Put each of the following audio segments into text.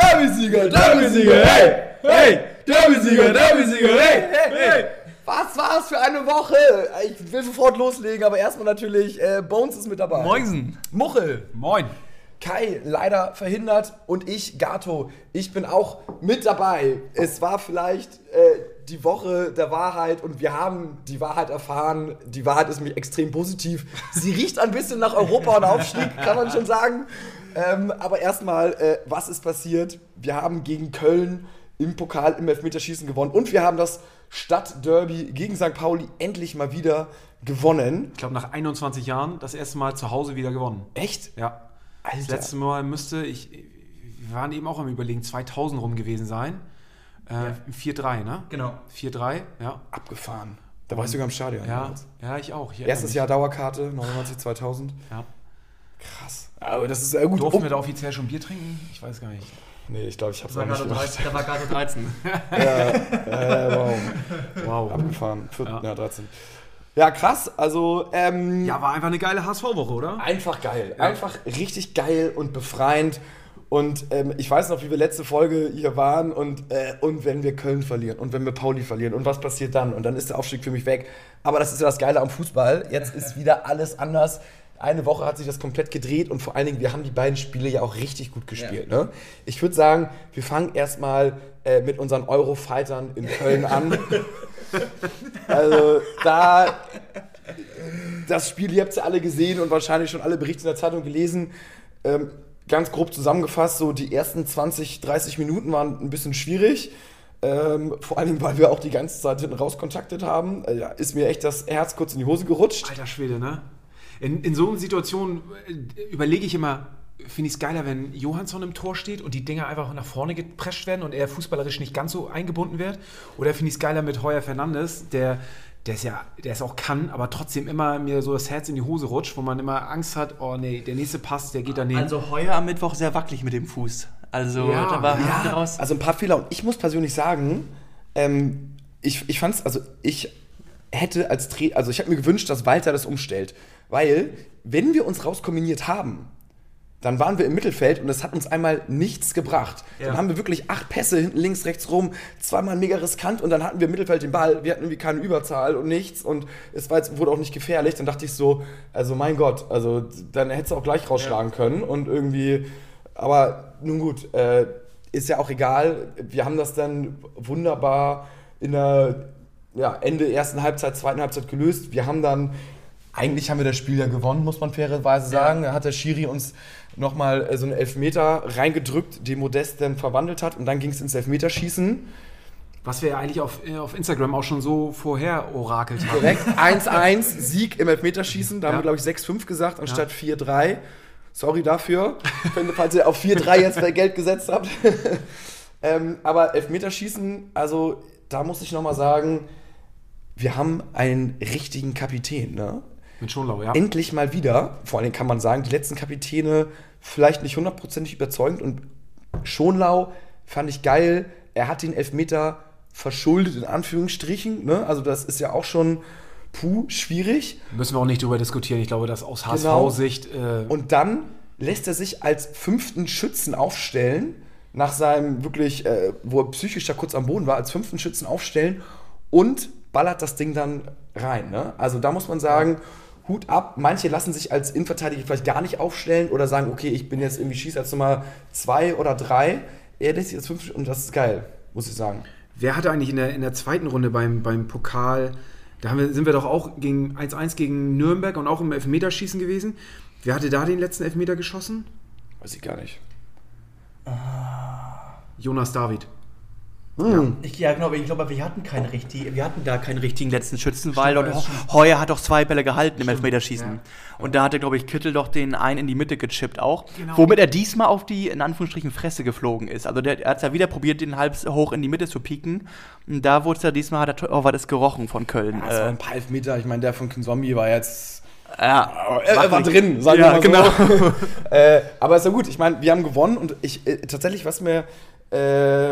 Derby-Sieger, Derby-Sieger, hey! Hey! Derby-Sieger, Derby-Sieger, hey! Hey! Was war's für eine Woche? Ich will sofort loslegen, aber erstmal natürlich, äh, Bones ist mit dabei. Moinsen! Muchel. Moin! Kai leider verhindert und ich, Gato, ich bin auch mit dabei. Es war vielleicht äh, die Woche der Wahrheit und wir haben die Wahrheit erfahren. Die Wahrheit ist nämlich extrem positiv. Sie riecht ein bisschen nach Europa und Aufstieg, kann man schon sagen. Ähm, aber erstmal, äh, was ist passiert? Wir haben gegen Köln im Pokal im Elfmeterschießen gewonnen und wir haben das Stadtderby gegen St. Pauli endlich mal wieder gewonnen. Ich glaube, nach 21 Jahren das erste Mal zu Hause wieder gewonnen. Echt? Ja. Das Alter. letzte Mal müsste, ich, wir waren eben auch am Überlegen, 2000 rum gewesen sein. Äh, 4-3, ne? Genau. 4-3, ja. Abgefahren. Da war ich sogar im Stadion. Ja, damals. ja, ich auch. Ich Erstes Jahr Dauerkarte, 99, 2000. Ja. Krass. Aber das ist äh, gut. Durften Oh, wir da offiziell schon Bier trinken? Ich weiß gar nicht. nee, ich glaube, ich habe es auch nicht gemacht. 13. Da war gerade 13. Äh, wow. Wow. Abgefahren. Vier, Ja. ja. 13. Ja, krass. Also, ähm, Ja, war einfach eine geile HSV-Woche, oder? einfach geil. Einfach richtig geil und befreiend. Und ähm, ich weiß noch, wie wir letzte Folge hier waren und, äh, und wenn wir Köln verlieren und wenn wir Pauli verlieren und was passiert dann? Und dann ist der Aufstieg für mich weg. Aber das ist ja das Geile am Fußball. Jetzt ist wieder alles anders. Eine Woche hat sich das komplett gedreht und vor allen Dingen, wir haben die beiden Spiele ja auch richtig gut gespielt. Ne? Ich würde sagen, wir fangen erstmal äh, mit unseren Eurofightern in Köln an. also da das Spiel, ihr habt es ja alle gesehen und wahrscheinlich schon alle Berichte in der Zeitung gelesen. Ähm, ganz grob zusammengefasst, so die ersten 20, 30 Minuten waren ein bisschen schwierig. Ähm, vor allem, weil wir auch die ganze Zeit hinten raus kontaktet haben. Äh, ja, ist mir echt das Herz kurz in die Hose gerutscht. Alter Schwede, ne? In, in so einer Situation äh, überlege ich immer, finde ich es geiler, wenn Johansson im Tor steht und die Dinger einfach nach vorne geprescht werden und er fußballerisch nicht ganz so eingebunden wird? Oder finde ich es geiler mit Heuer Fernandes, der, der ist ja, der es auch kann, aber trotzdem immer mir so das Herz in die Hose rutscht, wo man immer Angst hat, oh nee, der nächste Pass, der geht daneben. Also heuer am Mittwoch sehr wackelig mit dem Fuß. Also Ja, da war ja. raus. Also ein paar Fehler. Und ich muss persönlich sagen, ähm, ich, ich fand's, also ich hätte als Trainer, also ich habe mir gewünscht, dass Walter das umstellt. Weil, wenn wir uns rauskombiniert haben, dann waren wir im Mittelfeld und es hat uns einmal nichts gebracht. Ja. Dann haben wir wirklich acht Pässe hinten links, rechts rum, zweimal mega riskant und dann hatten wir im Mittelfeld den Ball. Wir hatten irgendwie keine Überzahl und nichts und es war jetzt, wurde auch nicht gefährlich. Dann dachte ich so, also mein Gott, also dann hättest du auch gleich rausschlagen können und irgendwie, aber nun gut, äh, ist ja auch egal. Wir haben das dann wunderbar in der ja, Ende ersten Halbzeit, zweiten Halbzeit gelöst. Wir haben dann, eigentlich haben wir das Spiel ja gewonnen, muss man fairerweise sagen. Da hat der Schiri uns nochmal äh, so einen Elfmeter reingedrückt, den Modest dann verwandelt hat und dann ging es ins Elfmeterschießen. Was wir ja eigentlich auf, äh, auf Instagram auch schon so vorher orakelt haben. Direkt 1-1, Sieg im Elfmeterschießen. Da haben Ja. wir, glaube ich, 6-5 gesagt, anstatt 4-3. Sorry dafür, wenn, falls ihr auf 4-3 jetzt bei Geld gesetzt habt. ähm, aber Elfmeterschießen, also da muss ich nochmal sagen, wir haben einen richtigen Kapitän. Ne? Mit Schonlau, ja. Endlich mal wieder, vor allem kann man sagen, die letzten Kapitäne vielleicht nicht hundertprozentig überzeugend und Schonlau fand ich geil. Er hat den Elfmeter verschuldet, in Anführungsstrichen. Ne? Also das ist ja auch schon puh, schwierig. Müssen wir auch nicht drüber diskutieren. Ich glaube, dass aus Genau. HSV-Sicht. Äh, Und dann lässt er sich als fünften Schützen aufstellen, nach seinem wirklich, äh, wo er psychisch da kurz am Boden war, als fünften Schützen aufstellen und ballert das Ding dann rein. Ne? Also da muss man sagen, Hut ab. Manche lassen sich als Innenverteidiger vielleicht gar nicht aufstellen oder sagen, okay, ich bin jetzt irgendwie schieß als Nummer zwei oder drei. Er lässt sich als fünften und das ist geil, muss ich sagen. Wer hatte eigentlich in der, in der zweiten Runde beim, beim Pokal, da wir, sind wir doch auch gegen 1-1 gegen Nürnberg und auch im Elfmeterschießen gewesen. Wer hatte da den letzten Elfmeter geschossen? Weiß ich gar nicht. Jonas David. Ich, ja, genau, ich glaube, wir hatten keinen richtigen, wir hatten da keinen richtigen letzten Schützen, weil dort Heuer hat doch zwei Bälle gehalten im Elfmeterschießen. Und da hatte, glaube ich, Kittel doch den einen in die Mitte gechippt auch. Genau. Womit er diesmal auf die, in Anführungsstrichen, Fresse geflogen ist. Also der, er hat ja wieder probiert, den halb hoch in die Mitte zu pieken. Und da wurde es ja diesmal, hat er, oh, war das gerochen von Köln. Das waren Äh, ein paar Elfmeter. Ich meine, der von Kinzombie war jetzt. ja, Er, er war drin, sagen Ja, wir mal so. äh, aber ist ja gut. Ich meine, wir haben gewonnen und ich äh, tatsächlich, was mir äh,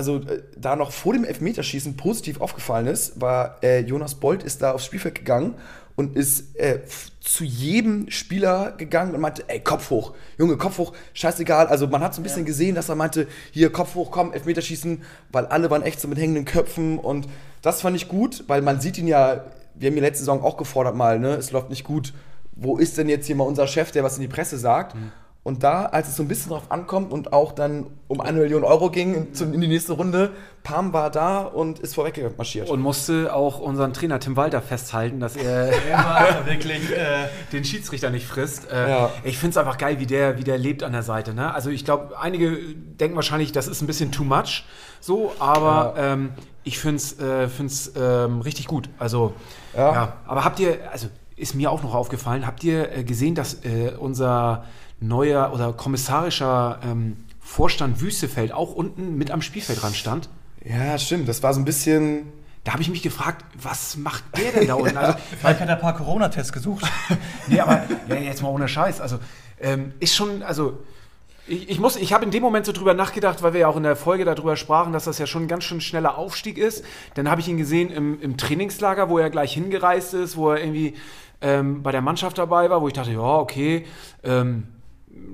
also äh, da noch vor dem Elfmeterschießen positiv aufgefallen ist, war äh, Jonas Bolt ist da aufs Spielfeld gegangen und ist äh, zu jedem Spieler gegangen und meinte, ey, Kopf hoch, Junge, Kopf hoch, scheißegal. Also man hat so ein bisschen gesehen, dass er meinte, hier, Kopf hoch, komm, Elfmeterschießen, weil alle waren echt so mit hängenden Köpfen und das fand ich gut, weil man sieht ihn ja, wir haben ihn letzte Saison auch gefordert mal, ne, es läuft nicht gut. Wo ist denn jetzt hier mal unser Chef, der was in die Presse sagt? Und da, als es so ein bisschen drauf ankommt und auch dann um eine Million Euro ging in, in die nächste Runde, Pam war da und ist vorweg marschiert. Und musste auch unseren Trainer Tim Walter festhalten, dass er wirklich. Äh, den Schiedsrichter nicht frisst. Äh, Ja. Ich finde es einfach geil, wie der, wie der lebt an der Seite. Ne? Also ich glaube, einige denken wahrscheinlich, das ist ein bisschen too much, so, aber ähm, ich finde es äh, find's, ähm, richtig gut. Also, Ja. ja. Aber habt ihr, also ist mir auch noch aufgefallen, habt ihr äh, gesehen, dass äh, unser neuer oder kommissarischer ähm, Vorstand Wüstefeld auch unten mit am Spielfeldrand stand? Ja, stimmt, das war so ein bisschen. Da habe ich mich gefragt, was macht der denn da unten? Also, Vielleicht hat er ein paar Corona-Tests gesucht. Nee, aber ja, jetzt mal ohne Scheiß. Also, ähm, ist schon, also, ich, ich muss, ich habe in dem Moment so drüber nachgedacht, weil wir ja auch in der Folge darüber sprachen, dass das ja schon ein ganz schön schneller Aufstieg ist. Dann habe ich ihn gesehen im, im Trainingslager, wo er gleich hingereist ist, wo er irgendwie ähm, bei der Mannschaft dabei war, wo ich dachte, ja, okay, ähm,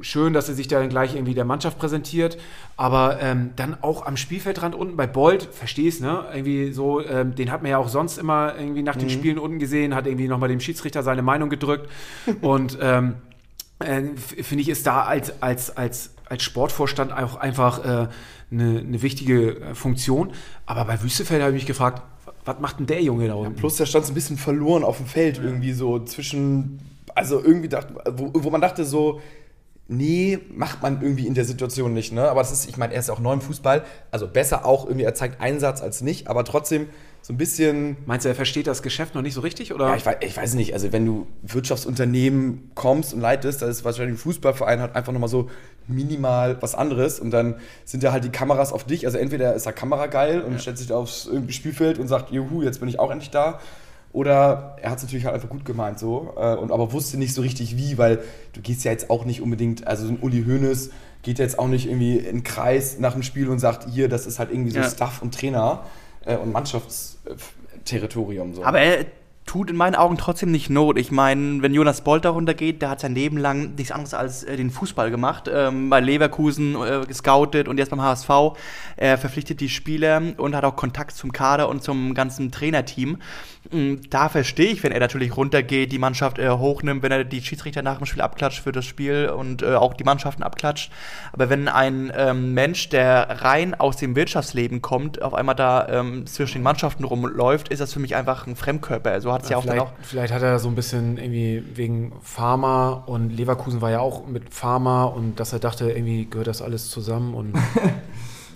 schön, dass er sich da dann gleich irgendwie der Mannschaft präsentiert, aber ähm, dann auch am Spielfeldrand unten bei Bolt, verstehst ne? Irgendwie so, ähm, den hat man ja auch sonst immer irgendwie nach den Spielen unten gesehen, hat irgendwie nochmal dem Schiedsrichter seine Meinung gedrückt und ähm, äh, finde ich, ist da als, als, als, als Sportvorstand auch einfach äh, eine, eine wichtige äh, Funktion. Aber bei Wüstefeld habe ich mich gefragt, was macht denn der Junge da unten? Plus, der stand so ein bisschen verloren auf dem Feld, irgendwie so zwischen. Also irgendwie dachte, wo, wo man dachte so. Nee, macht man irgendwie in der Situation nicht, ne? Aber das ist, ich meine, er ist ja auch neu im Fußball, also besser auch irgendwie, er zeigt Einsatz als nicht, aber trotzdem so ein bisschen Meinst du, er versteht das Geschäft noch nicht so richtig? Oder? Ja, ich weiß, ich weiß nicht. Also, wenn du Wirtschaftsunternehmen kommst und leitest, das ist wahrscheinlich ein Fußballverein hat einfach nochmal so minimal was anderes und dann sind ja halt die Kameras auf dich. Also, entweder ist er kamerageil und stellt sich da aufs Spielfeld und sagt, juhu, jetzt bin ich auch endlich da. Oder er hat es natürlich halt einfach gut gemeint so, äh, und aber wusste nicht so richtig wie, weil du gehst ja jetzt auch nicht unbedingt, also so ein Uli Hoeneß geht jetzt auch nicht irgendwie in den Kreis nach dem Spiel und sagt, hier, das ist halt irgendwie so Ja. Staff und Trainer äh, und Mannschaftsterritorium. So. Aber er tut in meinen Augen trotzdem nicht Not. Ich meine, wenn Jonas Bolt darunter geht, der hat sein Leben lang nichts anderes als äh, den Fußball gemacht. Ähm, bei Leverkusen äh, gescoutet und jetzt beim HSV. Er verpflichtet die Spieler und hat auch Kontakt zum Kader und zum ganzen Trainerteam. Mm, Da verstehe ich, wenn er natürlich runtergeht, die Mannschaft äh, hochnimmt, wenn er die Schiedsrichter nach dem Spiel abklatscht für das Spiel und äh, auch die Mannschaften abklatscht. Aber wenn ein ähm, Mensch, der rein aus dem Wirtschaftsleben kommt, auf einmal da ähm, zwischen den Mannschaften rumläuft, ist das für mich einfach ein Fremdkörper. So hat es ja, auch dann vielleicht, auch. vielleicht hat er so ein bisschen irgendwie wegen Pharma und Leverkusen war ja auch mit Pharma und dass er dachte, irgendwie gehört das alles zusammen und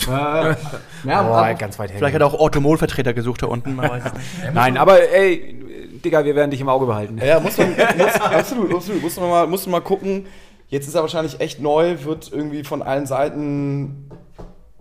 ja, Boah, ganz weit Vielleicht hat er auch Orthomol-Vertreter gesucht da unten. Man weiß es nicht. Nein, aber ey, Digga, wir werden dich im Auge behalten. Ja, muss man, muss, absolut, absolut. Muss man, mal, muss man mal gucken. Jetzt ist er wahrscheinlich echt neu, wird irgendwie von allen Seiten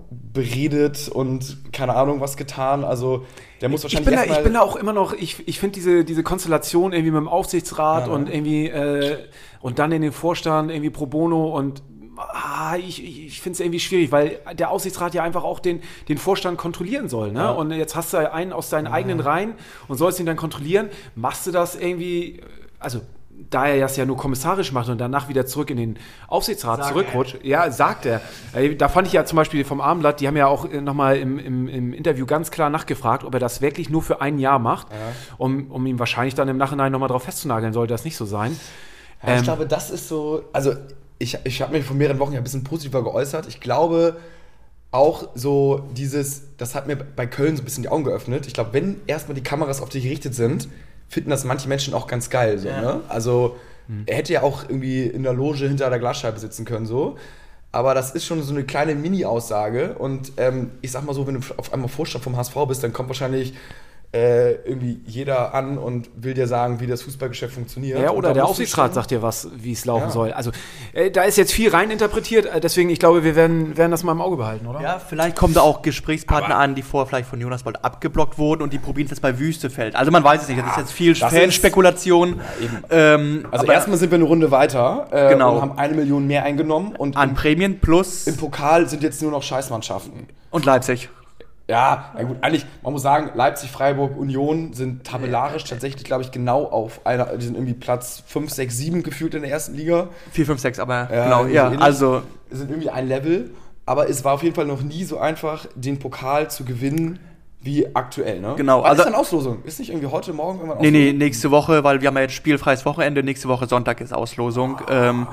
beredet und keine Ahnung was getan. Also der muss Ich wahrscheinlich bin, da, ich bin da auch immer noch, ich, ich finde diese, diese Konstellation irgendwie mit dem Aufsichtsrat Ja. und irgendwie äh, und dann in den Vorstand irgendwie pro bono und ah, ich, ich, ich finde es irgendwie schwierig, weil der Aufsichtsrat ja einfach auch den, den Vorstand kontrollieren soll. Ne? Ja. Und jetzt hast du einen aus deinen eigenen Reihen und sollst ihn dann kontrollieren. Machst du das irgendwie, also da er das ja nur kommissarisch macht und danach wieder zurück in den Aufsichtsrat zurückrutscht, ja, sagt er. Äh, Da fand ich ja zum Beispiel vom Abendblatt, die haben ja auch nochmal im, im, im Interview ganz klar nachgefragt, ob er das wirklich nur für ein Jahr macht, um, um ihn wahrscheinlich dann im Nachhinein nochmal drauf festzunageln, sollte das nicht so sein. Ja, ich Ähm, glaube, das ist so. Also, ich, ich habe mich vor mehreren Wochen ja ein bisschen positiver geäußert. Ich glaube auch so dieses, das hat mir bei Köln so ein bisschen die Augen geöffnet. Ich glaube, wenn erstmal die Kameras auf dich gerichtet sind, finden das manche Menschen auch ganz geil. So, ne? Also, er hätte ja auch irgendwie in der Loge hinter der Glasscheibe sitzen können, so. Aber das ist schon so eine kleine Mini-Aussage. Und ähm, ich sag mal so, wenn du auf einmal Vorstand vom HSV bist, dann kommt wahrscheinlich äh, irgendwie jeder an und will dir sagen, wie das Fußballgeschäft funktioniert. Ja, oder der Aufsichtsrat sagt dir was, wie es laufen Ja. soll. Also äh, da ist jetzt viel reininterpretiert, äh, deswegen, ich glaube, wir werden, werden das mal im Auge behalten, oder? Ja, vielleicht kommen da auch Gesprächspartner an, die vorher vielleicht von Jonas Bolt abgeblockt wurden und die probieren es jetzt bei Wüstefeld. Also man weiß es nicht, das ist jetzt viel Fanspekulation. ähm, Also aber erstmal sind wir eine Runde weiter äh, Genau. und haben eine Million mehr eingenommen. Und an im, Prämien plus im Pokal sind jetzt nur noch Scheißmannschaften. und Leipzig. Ja, na gut, eigentlich, man muss sagen, Leipzig, Freiburg, Union sind tabellarisch tatsächlich, glaube ich, genau auf einer, die sind irgendwie Platz 5, 6, 7 gefühlt in der ersten Liga. 4, 5, 6, aber Ja, genau, ja, also sind irgendwie ein Level, aber es war auf jeden Fall noch nie so einfach, den Pokal zu gewinnen wie aktuell, ne? Genau, Wann also- ist dann Auslosung? Ist nicht irgendwie heute, morgen irgendwann Nee, nee, nächste Woche, weil wir haben ja jetzt spielfreies Wochenende, nächste Woche Sonntag ist Auslosung. Ähm,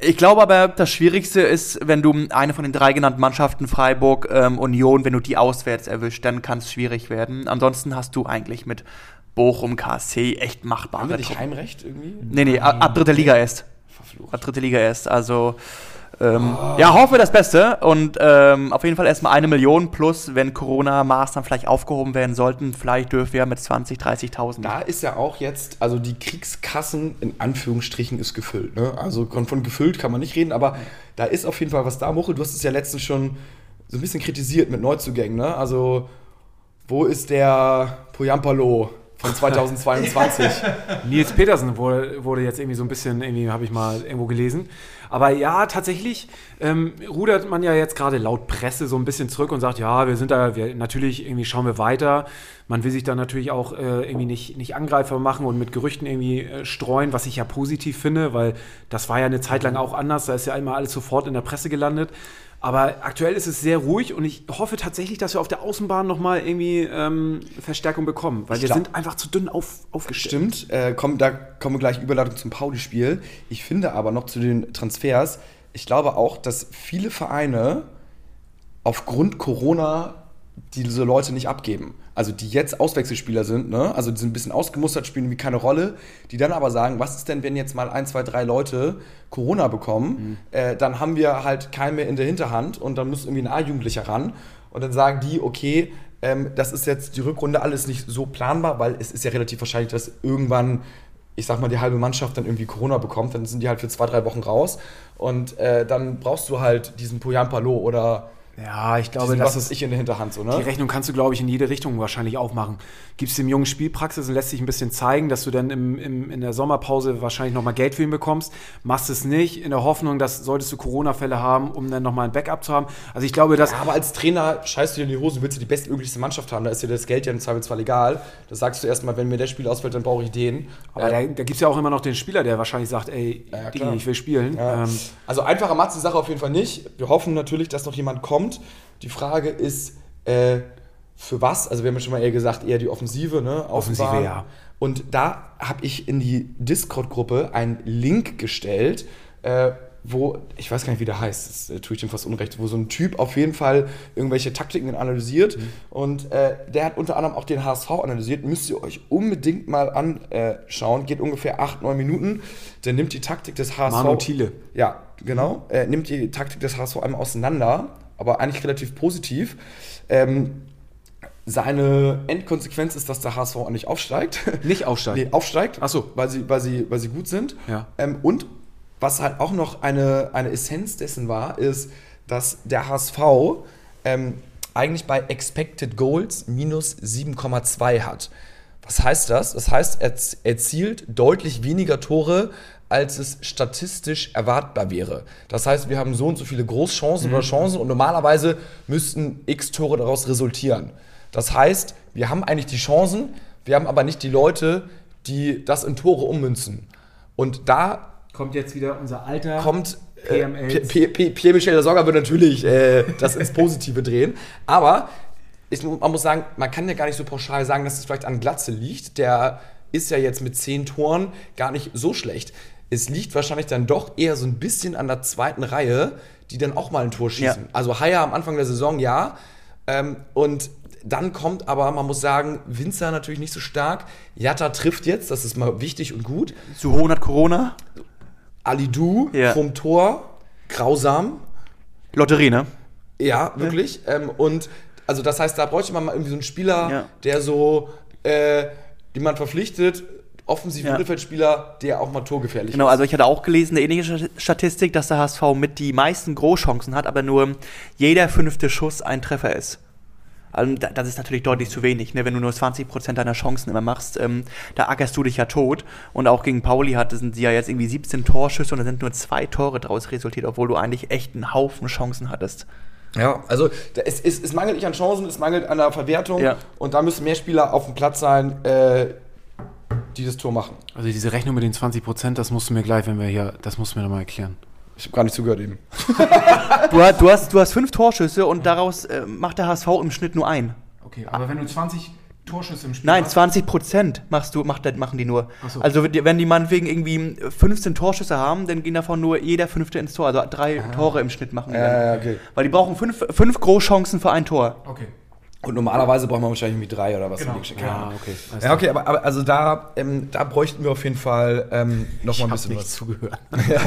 ich glaube aber, das Schwierigste ist, wenn du eine von den drei genannten Mannschaften, Freiburg, ähm, Union, wenn du die auswärts erwischt, dann kann es schwierig werden. Ansonsten hast du eigentlich mit Bochum, KSC echt machbare Haben wir nicht. Heimrecht irgendwie? Nee, nee, ab, ab dritter Liga erst. Verflucht. Ab dritte Liga erst. Also, ähm, ja, hoffe das Beste. Und ähm, auf jeden Fall erstmal eine Million plus, wenn Corona-Maßnahmen vielleicht aufgehoben werden sollten, vielleicht dürfen wir mit 20, 30.000. Da ist ja auch jetzt, also die Kriegskassen in Anführungsstrichen ist gefüllt. Ne? Also von, von gefüllt kann man nicht reden, aber da ist auf jeden Fall was da. Muchel, du hast es ja letztens schon so ein bisschen kritisiert mit Neuzugängen. Ne? Also wo ist der Poyampalo von 2022? Nils Petersen wurde, wurde jetzt irgendwie so ein bisschen, irgendwie habe ich mal irgendwo gelesen. Aber ja, tatsächlich ähm, rudert man ja jetzt gerade laut Presse so ein bisschen zurück und sagt, ja, wir sind da, wir, natürlich irgendwie schauen wir weiter. Man will sich da natürlich auch äh, irgendwie nicht, nicht Angreifer machen und mit Gerüchten irgendwie äh, streuen, was ich ja positiv finde, weil das war ja eine Zeit lang auch anders. Da ist ja immer alles sofort in der Presse gelandet. Aber aktuell ist es sehr ruhig und ich hoffe tatsächlich, dass wir auf der Außenbahn nochmal irgendwie ähm, Verstärkung bekommen, weil Ich wir glaub- sind einfach zu dünn auf, aufgestellt. Stimmt, äh, komm, da kommen wir gleich Überleitung zum Pauli-Spiel. Ich finde aber noch zu den Transfers, ich glaube auch, dass viele Vereine aufgrund Corona diese Leute nicht abgeben. Also die jetzt Auswechselspieler sind, ne? also die sind ein bisschen ausgemustert, spielen wie keine Rolle, die dann aber sagen, was ist denn, wenn jetzt mal ein, zwei, drei Leute Corona bekommen, äh, dann haben wir halt keinen mehr in der Hinterhand und dann muss irgendwie ein A-Jugendlicher ran und dann sagen die, okay, ähm, das ist jetzt die Rückrunde alles nicht so planbar, weil es ist ja relativ wahrscheinlich, dass irgendwann ich sag mal, die halbe Mannschaft dann irgendwie Corona bekommt, dann sind die halt für zwei, drei Wochen raus. Und äh, dann brauchst du halt diesen Poyampalo oder Ja, ich glaube, das ist ich in der Hinterhand so, Die ne? Rechnung kannst du, glaube ich, in jede Richtung wahrscheinlich aufmachen. Gibst dem Jungen Spielpraxis und lässt sich ein bisschen zeigen, dass du dann im, im, in der Sommerpause wahrscheinlich nochmal Geld für ihn bekommst. Machst es nicht, in der Hoffnung, dass solltest du Corona-Fälle haben, um dann nochmal ein Backup zu haben. Also ich glaube, dass. Ja, aber als Trainer scheißt du dir in die Hose, willst du die bestmöglichste Mannschaft haben, da ist dir das Geld ja im Zweifelsfall egal. Da sagst du erstmal, wenn mir der Spiel ausfällt, dann brauche ich den. Aber Äh, da, da gibt es ja auch immer noch den Spieler, der wahrscheinlich sagt, ey, Ja, Digi, ich will spielen. Ja. Ähm, also einfacher macht die Sache auf jeden Fall nicht. Wir hoffen natürlich, dass noch jemand kommt. Die Frage ist, äh, für was? Also wir haben ja schon mal eher gesagt, eher die Offensive, ne? Offensive, Außenbahn. ja. Und da habe ich in die Discord-Gruppe einen Link gestellt, äh, wo, ich weiß gar nicht, wie der heißt, das äh, tue ich dem fast unrecht, wo so ein Typ auf jeden Fall irgendwelche Taktiken analysiert. Mhm. Und äh, der hat unter anderem auch den HSV analysiert. Müsst ihr euch unbedingt mal anschauen. Geht ungefähr 8, 9 Minuten. Der nimmt die Taktik des HSV. Manu Thiele. Ja, genau. Er nimmt die Taktik des HSV einmal auseinander, aber eigentlich relativ positiv. Ähm, seine Endkonsequenz ist, dass der HSV eigentlich aufsteigt. nicht aufsteigen. nee, aufsteigt. Ach so. Weil sie, weil sie, weil sie gut sind. Ja. Ähm, und was halt auch noch eine, eine Essenz dessen war, ist, dass der HSV ähm, eigentlich bei Expected Goals minus 7,2 hat. Was heißt das? Das heißt, er erzielt deutlich weniger Tore, als es statistisch erwartbar wäre. Das heißt, wir haben so und so viele Großchancen oder Chancen und normalerweise müssten x Tore daraus resultieren. Das heißt, wir haben eigentlich die Chancen, wir haben aber nicht die Leute, die das in Tore ummünzen. Und da Kommt jetzt wieder unser alter kommt äh, PMLs. P- P- Pierre-Michel Lasogga wird natürlich äh, das ins Positive drehen. Aber ich, man muss sagen, man kann ja gar nicht so pauschal sagen, dass es vielleicht an Glatze liegt. Der ist ja jetzt mit zehn Toren gar nicht so schlecht. Es liegt wahrscheinlich dann doch eher so ein bisschen an der zweiten Reihe, die dann auch mal ein Tor schießen. Ja. Also Haier am Anfang der Saison, ja. Ähm, und dann kommt aber, man muss sagen, Winzer natürlich nicht so stark. Jatta trifft jetzt, das ist mal wichtig und gut. Suhon hat Corona. Alidou Ja. vom Tor, grausam. Lotterie, ne? Ja, wirklich. Ähm, und also das heißt, da bräuchte man mal irgendwie so einen Spieler, Ja. der so, äh, den man verpflichtet, offensiv Ja. Mittelfeldspieler, der auch mal torgefährlich Genau, ist. also ich hatte auch gelesen, eine ähnliche Sta- Statistik, dass der HSV mit die meisten Großchancen hat, aber nur jeder fünfte Schuss ein Treffer ist. Also da- das ist natürlich deutlich zu wenig, ne? wenn du nur 20% deiner Chancen immer machst, ähm, da ackerst du dich ja tot. Und auch gegen Pauli hat, sind sie ja jetzt irgendwie 17 Torschüsse und da sind nur zwei Tore draus resultiert, obwohl du eigentlich echt einen Haufen Chancen hattest. Ja, also es, es, es mangelt nicht an Chancen, es mangelt an der Verwertung Ja. und da müssen mehr Spieler auf dem Platz sein, äh, die das Tor machen. Also diese Rechnung mit den 20 Prozent, das musst du mir gleich, wenn wir hier, das musst du mir nochmal erklären. Ich habe gar nicht zugehört eben. Du, hast- du, hast, du hast fünf Torschüsse und daraus äh, macht der HSV im Schnitt nur ein. Okay, aber wenn du 20 Torschüsse im Spiel Nein, 20 Prozent machst du, macht, machen die nur. So. Also wenn die- meinetwegen irgendwie 15 Torschüsse haben, dann gehen davon nur jeder fünfte ins Tor. Also drei Tore im Schnitt machen die dann. Äh, okay. Weil die brauchen fünf, fünf Großchancen für ein Tor. Okay. Und normalerweise braucht man wahrscheinlich irgendwie drei oder was. Genau. Geschichte. Ja, okay. Alles Ja, okay, aber, aber also da, ähm, da bräuchten wir auf jeden Fall ähm, noch mal ein bisschen nicht was. zugehört. ja,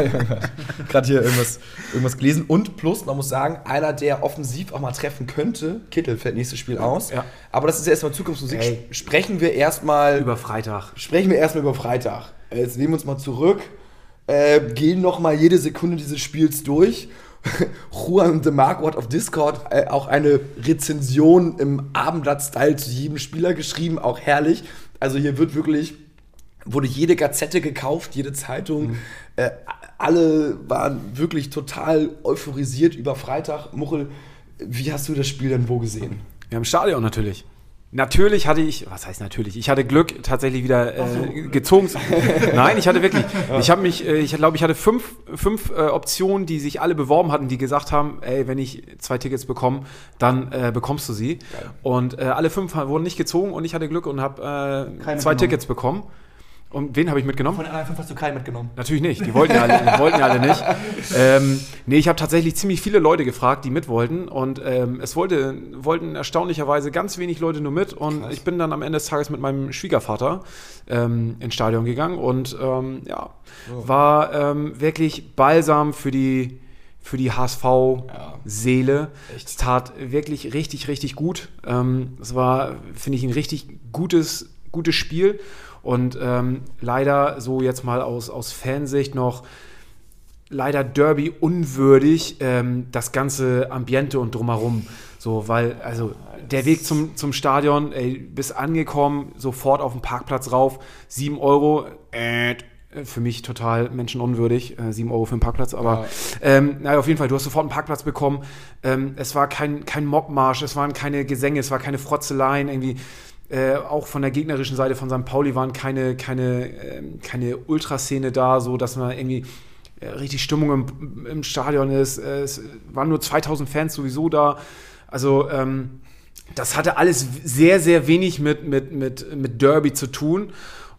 gerade hier irgendwas, irgendwas gelesen. Und plus, man muss sagen, einer, der offensiv auch mal treffen könnte, Kittel fällt nächstes Spiel aus. Ja. Aber das ist erstmal Zukunftsmusik. Ey. Sprechen wir erstmal Über Freitag. sprechen wir erstmal über Freitag. Äh, Jetzt nehmen wir uns mal zurück, äh, gehen noch mal jede Sekunde dieses Spiels durch. Juan de Marco hat auf Discord äh, auch eine Rezension im Abendblatt-Style zu jedem Spieler geschrieben, auch herrlich. Also hier wird wirklich, wurde jede Gazette gekauft, jede Zeitung. Äh, alle waren wirklich total euphorisiert über Freitag. Muchel, wie hast du das Spiel denn wo gesehen? Ja, im Stadion natürlich. Natürlich hatte ich, was heißt natürlich? Ich hatte Glück, tatsächlich wieder äh, gezogen. zu- Nein, ich hatte wirklich. Ich habe mich, äh, ich glaube, ich hatte fünf, fünf äh, Optionen, die sich alle beworben hatten, die gesagt haben, ey, wenn ich zwei Tickets bekomme, dann äh, bekommst du sie. Und äh, alle fünf wurden nicht gezogen und ich hatte Glück und habe äh, zwei mitgenommen. Tickets bekommen. Und wen habe ich mitgenommen? Von den anderen fünf hast du keinen mitgenommen. Natürlich nicht. Die wollten ja alle, die wollten ja alle nicht. Ähm, nee, ich habe tatsächlich ziemlich viele Leute gefragt, die mit wollten. Und ähm, es wollte, wollten erstaunlicherweise ganz wenig Leute nur mit. Und ich bin dann am Ende des Tages mit meinem Schwiegervater ähm, ins Stadion gegangen. Und ähm, ja, war ähm, wirklich balsam für die, für die HSV-Seele. Es tat wirklich richtig, richtig gut. Ähm, es war, finde ich, ein richtig gutes, gutes Spiel. Und ähm, leider so jetzt mal aus, aus Fansicht noch leider Derby unwürdig, ähm, das ganze Ambiente und drumherum. So, weil, also der Weg zum, zum Stadion, ey, bist angekommen, sofort auf den Parkplatz rauf, 7 Euro, äh, für mich total menschenunwürdig, äh, 7 Euro für einen Parkplatz, aber ähm, naja, auf jeden Fall, du hast sofort einen Parkplatz bekommen. Ähm, es war kein, kein Mockmarsch, es waren keine Gesänge, es war keine Frotzeleien, irgendwie. Äh, auch von der gegnerischen Seite von St. Pauli waren keine, keine, ähm, keine Ultraszene da, so dass man irgendwie äh, richtig Stimmung im, im Stadion ist. Äh, es waren nur 2000 Fans sowieso da. Also ähm, das hatte alles sehr, sehr wenig mit, mit, mit, mit Derby zu tun.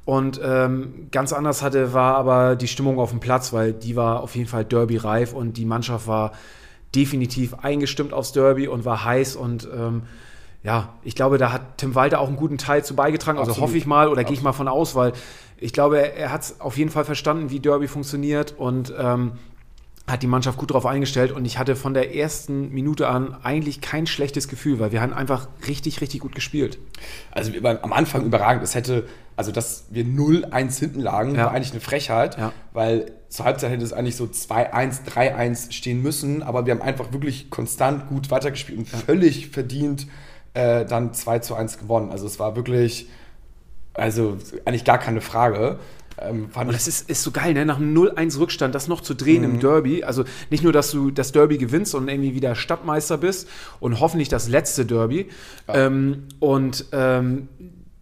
Und ähm, ganz anders hatte, war aber die Stimmung auf dem Platz, weil die war auf jeden Fall Derby-reif und die Mannschaft war definitiv eingestimmt aufs Derby und war heiß und ähm, ja, ich glaube, da hat Tim Walter auch einen guten Teil zu beigetragen. Also Absolut. hoffe ich mal oder gehe ich mal von aus, weil ich glaube, er, er hat es auf jeden Fall verstanden, wie Derby funktioniert und ähm, hat die Mannschaft gut darauf eingestellt. Und ich hatte von der ersten Minute an eigentlich kein schlechtes Gefühl, weil wir haben einfach richtig, richtig gut gespielt. Also wir waren am Anfang überragend. Es hätte, also dass wir 0-1 hinten lagen, Ja. war eigentlich eine Frechheit, Ja. weil zur Halbzeit hätte es eigentlich so 2-1, 3-1 stehen müssen, aber wir haben einfach wirklich konstant gut weitergespielt und völlig verdient äh, dann 2 zu 1 gewonnen. Also es war wirklich, also eigentlich gar keine Frage. Ähm, Und das ist, ist so geil, ne? Nach einem 0-1 Rückstand, das noch zu drehen Mhm. im Derby. Also nicht nur, dass du das Derby gewinnst und irgendwie wieder Stadtmeister bist und hoffentlich das letzte Derby. Ähm, und ähm,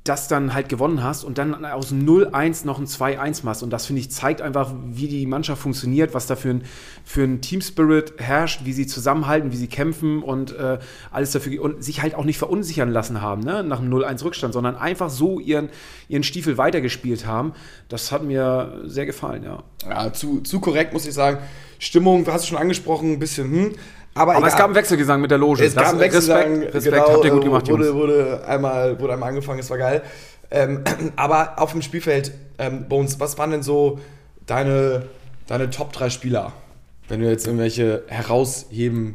das dann halt gewonnen hast und dann aus dem 0-1 noch ein 2-1 machst. Und das, finde ich, zeigt einfach, wie die Mannschaft funktioniert, was da für ein, für ein Team-Spirit herrscht, wie sie zusammenhalten, wie sie kämpfen und äh, alles dafür und sich halt auch nicht verunsichern lassen haben, ne? nach einem 0-1 Rückstand, sondern einfach so ihren, ihren Stiefel weitergespielt haben. Das hat mir sehr gefallen, ja. ja, zu, zu korrekt, muss ich sagen. Stimmung, hast du schon angesprochen, ein bisschen, hm. Aber, Aber es gab einen Wechselgesang mit der Loge. Es gab einen Wechselgesang, Respekt, Respekt genau, habt ihr gut äh, gemacht, wurde, Jungs. wurde, einmal, wurde einmal angefangen, es war geil. Ähm, aber auf dem Spielfeld, ähm, Bones, was waren denn so deine, deine Top 3 Spieler? Wenn du jetzt irgendwelche herausheben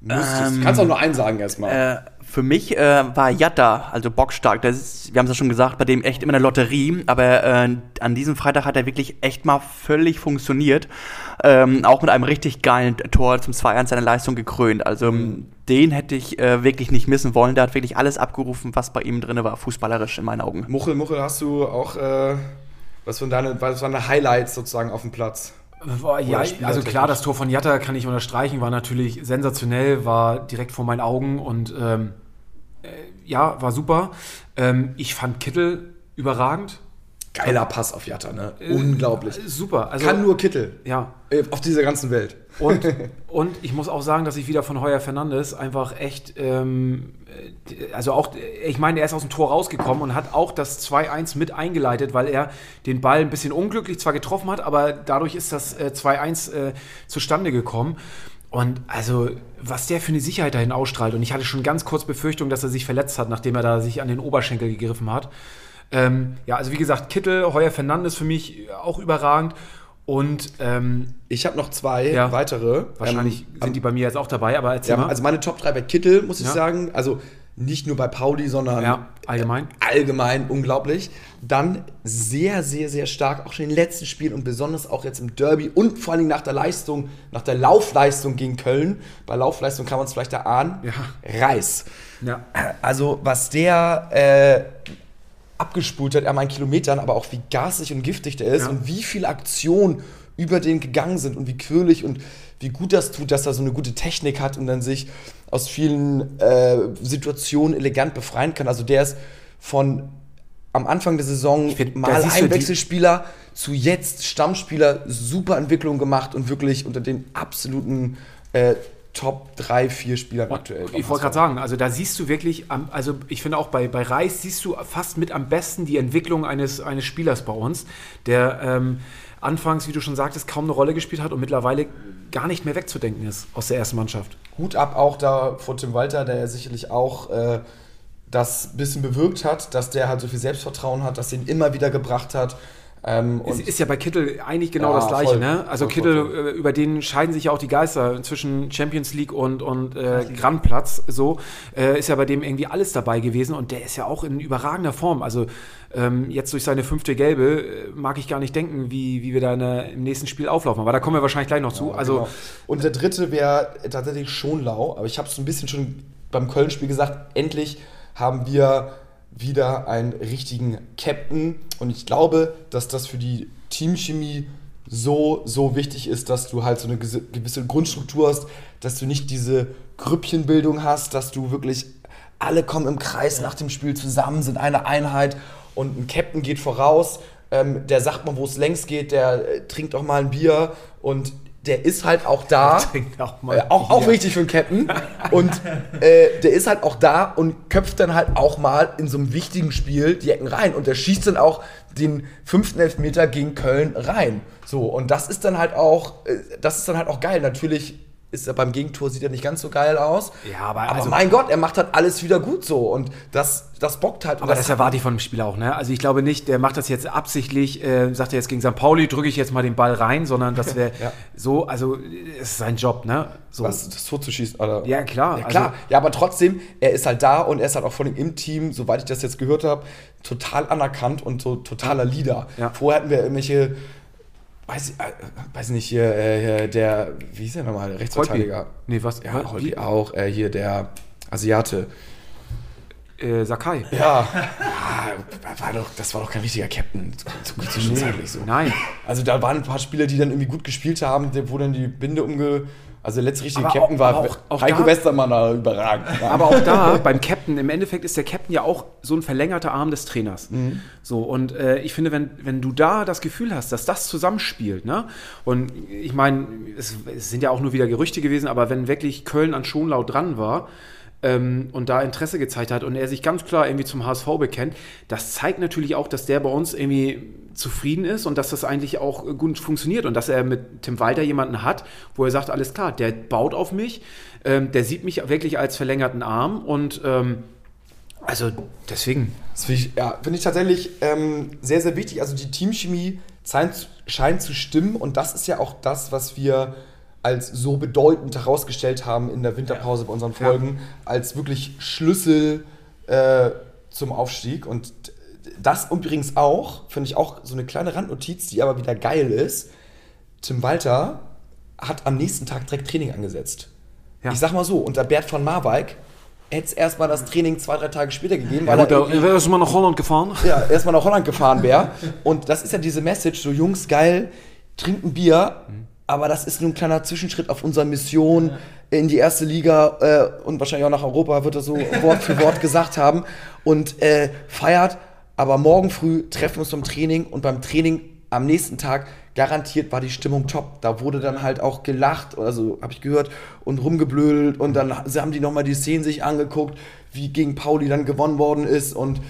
müsstest. Ähm, Kannst auch nur einen sagen erstmal. Äh, für mich äh, war Jatta, also bockstark. Das ist, wir haben es ja schon gesagt, bei dem echt immer eine Lotterie. Aber äh, an diesem Freitag hat er wirklich echt mal völlig funktioniert. Ähm, auch mit einem richtig geilen Tor zum 2-1 seiner Leistung gekrönt. Also Mhm. den hätte ich äh, wirklich nicht missen wollen. Der hat wirklich alles abgerufen, was bei ihm drin war, fußballerisch in meinen Augen. Muchel, Muchel, hast du auch äh, was von deine, was waren deine Highlights sozusagen auf dem Platz? Boah, ja, also klar, das Tor von Jatta kann ich unterstreichen, war natürlich sensationell, war direkt vor meinen Augen und ähm, äh, ja, war super. Ähm, ich fand Kittel überragend. Geiler Pass auf Jatta, ne? Unglaublich. Äh, super. Also, Kann nur Kittel. ja. Äh, Auf dieser ganzen Welt. Und, und ich muss auch sagen, dass ich wieder von Heuer Fernandes einfach echt, ähm, äh, also auch, ich meine, er ist aus dem Tor rausgekommen und hat auch das 2-1 mit eingeleitet, weil er den Ball ein bisschen unglücklich zwar getroffen hat, aber dadurch ist das äh, 2-1 äh, zustande gekommen. Und also, was der für eine Sicherheit dahin ausstrahlt. Und ich hatte schon ganz kurz Befürchtung, dass er sich verletzt hat, nachdem er da sich an den Oberschenkel gegriffen hat. Ähm, ja, also wie gesagt, Kittel, Heuer Fernandes für mich auch überragend. Und ähm, Ich habe noch zwei Ja. weitere. wahrscheinlich Ähm, sind die bei mir jetzt auch dabei, aber erzähl Ja, mal. also meine Top 3 bei Kittel, muss ich Ja. sagen. Also nicht nur bei Pauli, sondern Ja, allgemein. allgemein unglaublich. Dann sehr, sehr, sehr stark, auch schon im letzten Spiel und besonders auch jetzt im Derby und vor allem nach der Leistung, nach der Laufleistung gegen Köln. Bei Laufleistung kann man es vielleicht erahnen. Ja. Reis. ja. Also, was der äh, abgespult hat, er meinen Kilometern, aber auch wie gasig und giftig der ist Ja. und wie viele Aktionen über den gegangen sind und wie quirlig und wie gut das tut, dass er so eine gute Technik hat und dann sich aus vielen äh, Situationen elegant befreien kann. Also der ist von am Anfang der Saison find, mal die- Einwechselspieler zu jetzt Stammspieler, super Entwicklung gemacht und wirklich unter den absoluten äh, Top 3, 4 Spielern aktuell. Ich wollte gerade sagen, also da siehst du wirklich, also ich finde auch bei, bei Reis siehst du fast mit am besten die Entwicklung eines, eines Spielers bei uns, der ähm, anfangs, wie du schon sagtest, kaum eine Rolle gespielt hat und mittlerweile gar nicht mehr wegzudenken ist aus der ersten Mannschaft. Hut ab auch da vor Tim Walter, der ja sicherlich auch äh, das bisschen bewirkt hat, dass der halt so viel Selbstvertrauen hat, dass ihn immer wieder gebracht hat. Ähm, Es und ist ja bei Kittel eigentlich genau Ja, das Gleiche, voll. ne? Also Voll, Kittel, voll, äh, über den scheiden sich ja auch die Geister zwischen Champions League und, und äh, Grandplatz. So äh, ist ja bei dem irgendwie alles dabei gewesen und der ist ja auch in überragender Form. Also ähm, jetzt durch seine fünfte Gelbe äh, mag ich gar nicht denken, wie, wie wir da in der, im nächsten Spiel auflaufen. Aber da kommen wir wahrscheinlich gleich noch zu. Also Genau. Und der dritte wäre tatsächlich schon lau, aber ich habe es ein bisschen schon beim Köln-Spiel gesagt, endlich haben wir wieder einen richtigen Captain. Und ich glaube, dass das für die Teamchemie so, so wichtig ist, dass du halt so eine gewisse Grundstruktur hast, dass du nicht diese Grüppchenbildung hast, dass du wirklich alle kommen im Kreis nach dem Spiel zusammen, sind eine Einheit und ein Captain geht voraus, ähm, der sagt mal, wo es längs geht, der äh, trinkt auch mal ein Bier und der ist halt auch da. auch mal Äh, auch, auch wichtig für einen Captain. Und äh, der ist halt auch da und köpft dann halt auch mal in so einem wichtigen Spiel die Ecken rein. Und der schießt dann auch den fünften Elfmeter gegen Köln rein. So, und das ist dann halt auch, äh, das ist dann halt auch geil. Natürlich ist beim Gegentor, sieht er nicht ganz so geil aus. Ja, aber aber also- mein Gott, er macht halt alles wieder gut so. Und das, das bockt halt. Aber das erwarte ich von dem Spieler auch, ne? Also ich glaube nicht, der macht das jetzt absichtlich, äh, sagt er jetzt gegen St. Pauli, drücke ich jetzt mal den Ball rein, sondern das wäre Ja. so, also es ist sein Job, ne? So. was, das Tor zu schießen, oder? Ja, klar. Ja, klar. Also- ja, aber trotzdem, er ist halt da und er ist halt auch von ihm im Team, soweit ich das jetzt gehört habe, total anerkannt und so totaler Leader. Ja. Vorher hatten wir irgendwelche, weiß, ich, äh, weiß nicht, hier, äh, der, wie hieß der nochmal, der Rechtsverteidiger? Nee, was? Ja? Holby auch, äh, hier der Asiate. Äh, Sakai. Ja, ah, war doch, das war doch kein richtiger Captain, zu, zu, zwischenzeitlich so. Nein. Also da waren ein paar Spieler, die dann irgendwie gut gespielt haben, wo dann die Binde umge... Also der letzte richtige Aber Captain auch- war auch- auch Heiko da- Westermann, überragend. Aber auch da, beim Captain, im Endeffekt ist der Captain ja auch so ein verlängerter Arm des Trainers. So, und äh, ich finde, wenn, wenn du da das Gefühl hast, dass das zusammenspielt, ne? Und ich meine, es, es sind ja auch nur wieder Gerüchte gewesen, aber wenn wirklich Köln an Schonlau dran war, ähm, und da Interesse gezeigt hat und er sich ganz klar irgendwie zum HSV bekennt, das zeigt natürlich auch, dass der bei uns irgendwie zufrieden ist und dass das eigentlich auch gut funktioniert und dass er mit Tim Walter jemanden hat, wo er sagt, alles klar, der baut auf mich, ähm, der sieht mich wirklich als verlängerten Arm und ähm, also deswegen. Das finde ich, ja, finde ich tatsächlich ähm, sehr, sehr wichtig. Also die Teamchemie scheint, scheint zu stimmen und das ist ja auch das, was wir als so bedeutend herausgestellt haben in der Winterpause bei unseren Folgen, als wirklich Schlüssel äh, zum Aufstieg. Und das übrigens auch, finde ich auch so eine kleine Randnotiz, die aber wieder geil ist. Tim Walter hat am nächsten Tag direkt Training angesetzt. Ja. Ich sag mal so, unter Bert von Marwijk hätte es erstmal das Training zwei, drei Tage später gegeben, weil Gut, er wäre mal nach Holland gefahren. ja, erstmal nach Holland gefahren wäre. Und das ist ja diese Message, so Jungs, geil, trinkt ein Bier, aber das ist nur ein kleiner Zwischenschritt auf unserer Mission in die erste Liga äh, und wahrscheinlich auch nach Europa, wird er so Wort für Wort gesagt haben. Und äh, feiert, aber morgen früh treffen wir uns zum Training und beim Training am nächsten Tag garantiert war die Stimmung top. Da wurde dann halt auch gelacht, also habe ich gehört, und rumgeblödelt und dann ha- haben die nochmal die Szenen sich angeguckt, wie gegen Pauli dann gewonnen worden ist und